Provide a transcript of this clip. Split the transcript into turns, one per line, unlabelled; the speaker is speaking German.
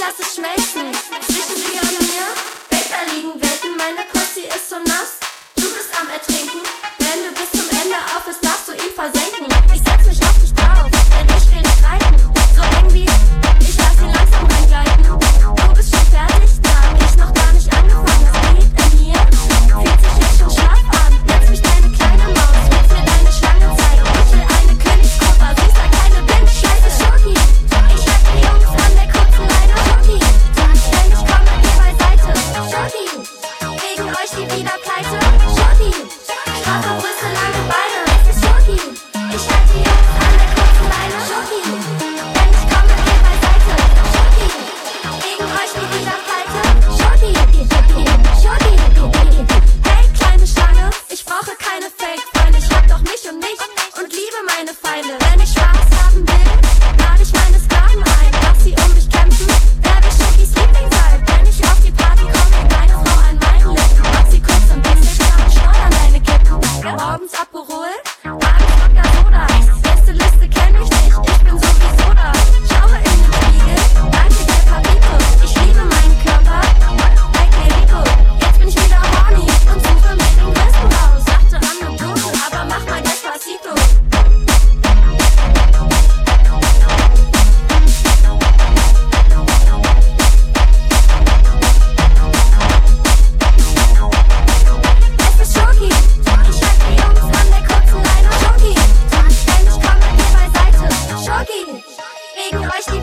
lass es schmelzen. Zwischen dir und mir, Becher liegen Welten, meine Pussy ist so nass. Du bist am Ertrinken, wenn du bis zum Ende aufhörst, darfst du ihn versenken. side. Legen euch die